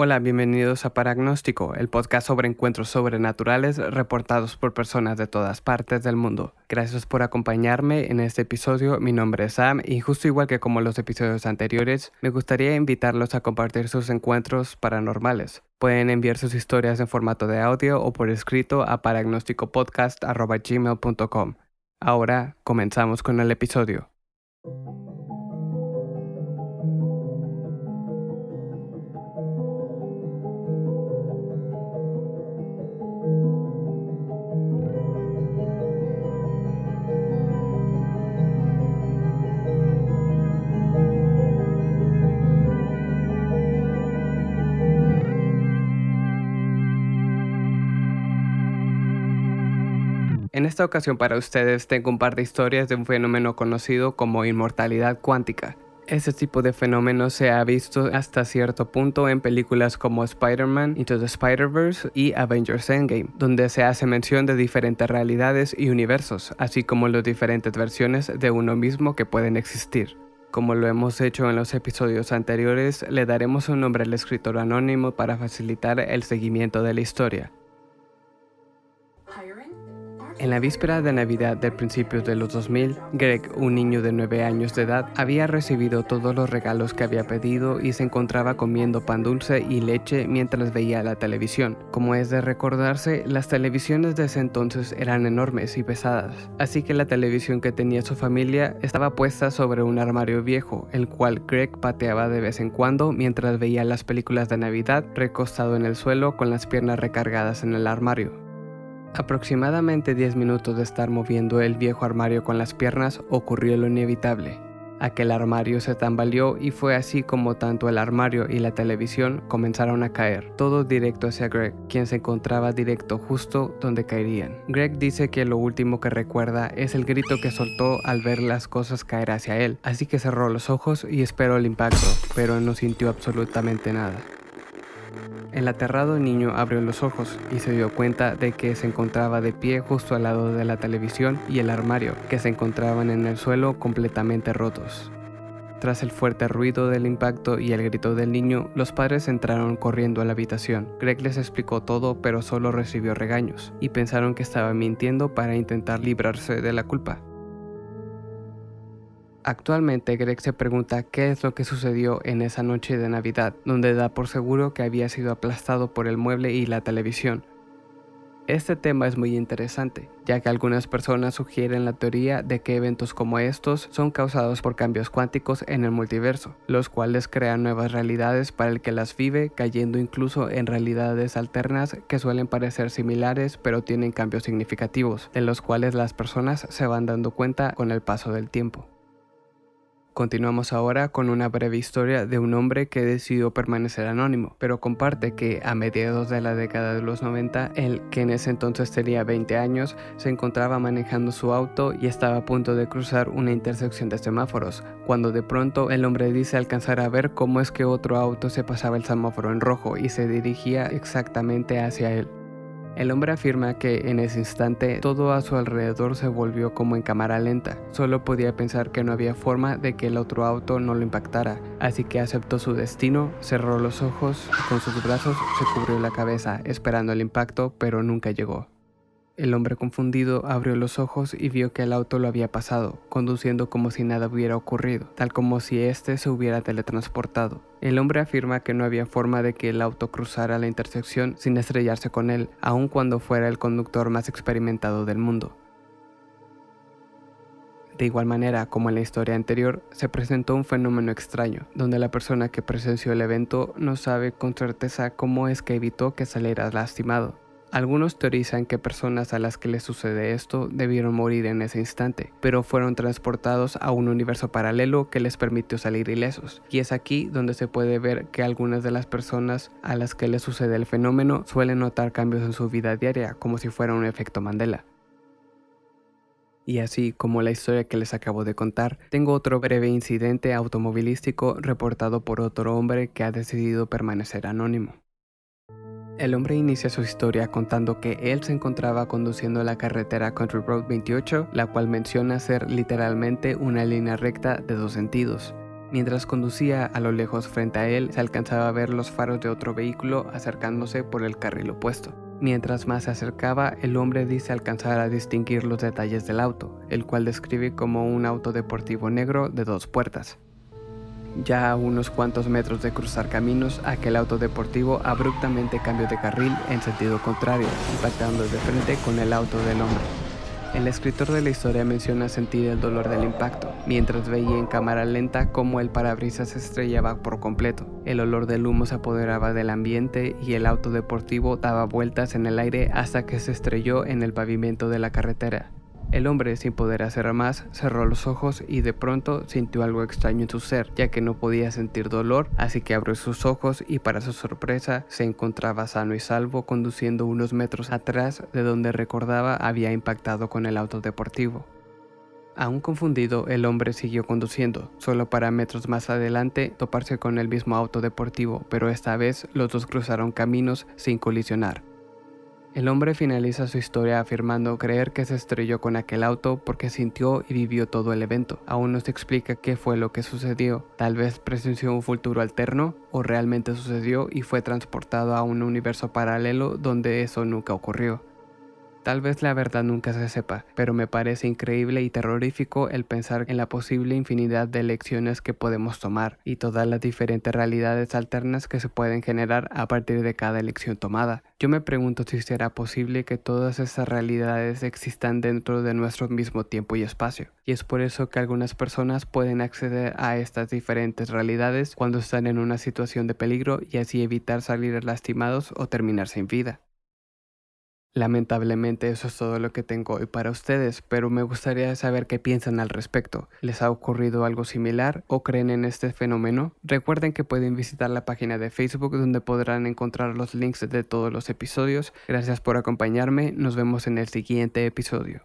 Hola, bienvenidos a Paragnóstico, el podcast sobre encuentros sobrenaturales reportados por personas de todas partes del mundo. Gracias por acompañarme en este episodio, mi nombre es Sam y justo igual que como los episodios anteriores, me gustaría invitarlos a compartir sus encuentros paranormales. Pueden enviar sus historias en formato de audio o por escrito a paragnósticopodcast.gmail.com. Ahora comenzamos con el episodio. Esta ocasión para ustedes tengo un par de historias de un fenómeno conocido como inmortalidad cuántica. Este tipo de fenómeno se ha visto hasta cierto punto en películas como Spider-Man Into the Spider-Verse y Avengers Endgame, donde se hace mención de diferentes realidades y universos, así como las diferentes versiones de uno mismo que pueden existir. Como lo hemos hecho en los episodios anteriores, le daremos un nombre al escritor anónimo para facilitar el seguimiento de la historia. En la víspera de Navidad del principio de los 2000, Greg, un niño de 9 años de edad, había recibido todos los regalos que había pedido y se encontraba comiendo pan dulce y leche mientras veía la televisión. Como es de recordarse, las televisiones de ese entonces eran enormes y pesadas, así que la televisión que tenía su familia estaba puesta sobre un armario viejo, el cual Greg pateaba de vez en cuando mientras veía las películas de Navidad recostado en el suelo con las piernas recargadas en el armario. Aproximadamente 10 minutos de estar moviendo el viejo armario con las piernas ocurrió lo inevitable. Aquel armario se tambaleó y fue así como tanto el armario y la televisión comenzaron a caer, todo directo hacia Greg, quien se encontraba directo justo donde caerían. Greg dice que lo último que recuerda es el grito que soltó al ver las cosas caer hacia él, así que cerró los ojos y esperó el impacto, pero no sintió absolutamente nada. El aterrado niño abrió los ojos y se dio cuenta de que se encontraba de pie justo al lado de la televisión y el armario, que se encontraban en el suelo completamente rotos. Tras el fuerte ruido del impacto y el grito del niño, los padres entraron corriendo a la habitación. Greg les explicó todo, pero solo recibió regaños, y pensaron que estaba mintiendo para intentar librarse de la culpa. Actualmente Greg se pregunta qué es lo que sucedió en esa noche de Navidad, donde da por seguro que había sido aplastado por el mueble y la televisión. Este tema es muy interesante, ya que algunas personas sugieren la teoría de que eventos como estos son causados por cambios cuánticos en el multiverso, los cuales crean nuevas realidades para el que las vive, cayendo incluso en realidades alternas que suelen parecer similares pero tienen cambios significativos, de los cuales las personas se van dando cuenta con el paso del tiempo. Continuamos ahora con una breve historia de un hombre que decidió permanecer anónimo, pero comparte que a mediados de la década de los 90, él, que en ese entonces tenía 20 años, se encontraba manejando su auto y estaba a punto de cruzar una intersección de semáforos, cuando de pronto el hombre dice alcanzar a ver cómo es que otro auto se pasaba el semáforo en rojo y se dirigía exactamente hacia él. El hombre afirma que en ese instante todo a su alrededor se volvió como en cámara lenta. Solo podía pensar que no había forma de que el otro auto no lo impactara, así que aceptó su destino, cerró los ojos y con sus brazos se cubrió la cabeza esperando el impacto, pero nunca llegó. El hombre confundido abrió los ojos y vio que el auto lo había pasado, conduciendo como si nada hubiera ocurrido, tal como si éste se hubiera teletransportado. El hombre afirma que no había forma de que el auto cruzara la intersección sin estrellarse con él, aun cuando fuera el conductor más experimentado del mundo. De igual manera, como en la historia anterior, se presentó un fenómeno extraño, donde la persona que presenció el evento no sabe con certeza cómo es que evitó que saliera lastimado. Algunos teorizan que personas a las que les sucede esto debieron morir en ese instante, pero fueron transportados a un universo paralelo que les permitió salir ilesos. Y es aquí donde se puede ver que algunas de las personas a las que les sucede el fenómeno suelen notar cambios en su vida diaria, como si fuera un efecto Mandela. Y así como la historia que les acabo de contar, tengo otro breve incidente automovilístico reportado por otro hombre que ha decidido permanecer anónimo. El hombre inicia su historia contando que él se encontraba conduciendo la carretera Country Road 28, la cual menciona ser literalmente una línea recta de dos sentidos. Mientras conducía a lo lejos frente a él, se alcanzaba a ver los faros de otro vehículo acercándose por el carril opuesto. Mientras más se acercaba, el hombre dice alcanzar a distinguir los detalles del auto, el cual describe como un auto deportivo negro de dos puertas. Ya a unos cuantos metros de cruzar caminos, aquel auto deportivo abruptamente cambió de carril en sentido contrario, impactando de frente con el auto del hombre. El escritor de la historia menciona sentir el dolor del impacto, mientras veía en cámara lenta cómo el parabrisas se estrellaba por completo. El olor del humo se apoderaba del ambiente y el auto deportivo daba vueltas en el aire hasta que se estrelló en el pavimento de la carretera. El hombre, sin poder hacer más, cerró los ojos y de pronto sintió algo extraño en su ser, ya que no podía sentir dolor, así que abrió sus ojos y para su sorpresa se encontraba sano y salvo conduciendo unos metros atrás de donde recordaba había impactado con el auto deportivo. Aún confundido, el hombre siguió conduciendo, solo para metros más adelante toparse con el mismo auto deportivo, pero esta vez los dos cruzaron caminos sin colisionar. El hombre finaliza su historia afirmando creer que se estrelló con aquel auto porque sintió y vivió todo el evento. Aún no se explica qué fue lo que sucedió. Tal vez presenció un futuro alterno o realmente sucedió y fue transportado a un universo paralelo donde eso nunca ocurrió. Tal vez la verdad nunca se sepa, pero me parece increíble y terrorífico el pensar en la posible infinidad de elecciones que podemos tomar y todas las diferentes realidades alternas que se pueden generar a partir de cada elección tomada. Yo me pregunto si será posible que todas esas realidades existan dentro de nuestro mismo tiempo y espacio. Y es por eso que algunas personas pueden acceder a estas diferentes realidades cuando están en una situación de peligro y así evitar salir lastimados o terminar sin vida. Lamentablemente eso es todo lo que tengo hoy para ustedes, pero me gustaría saber qué piensan al respecto. ¿Les ha ocurrido algo similar o creen en este fenómeno? Recuerden que pueden visitar la página de Facebook donde podrán encontrar los links de todos los episodios. Gracias por acompañarme, nos vemos en el siguiente episodio.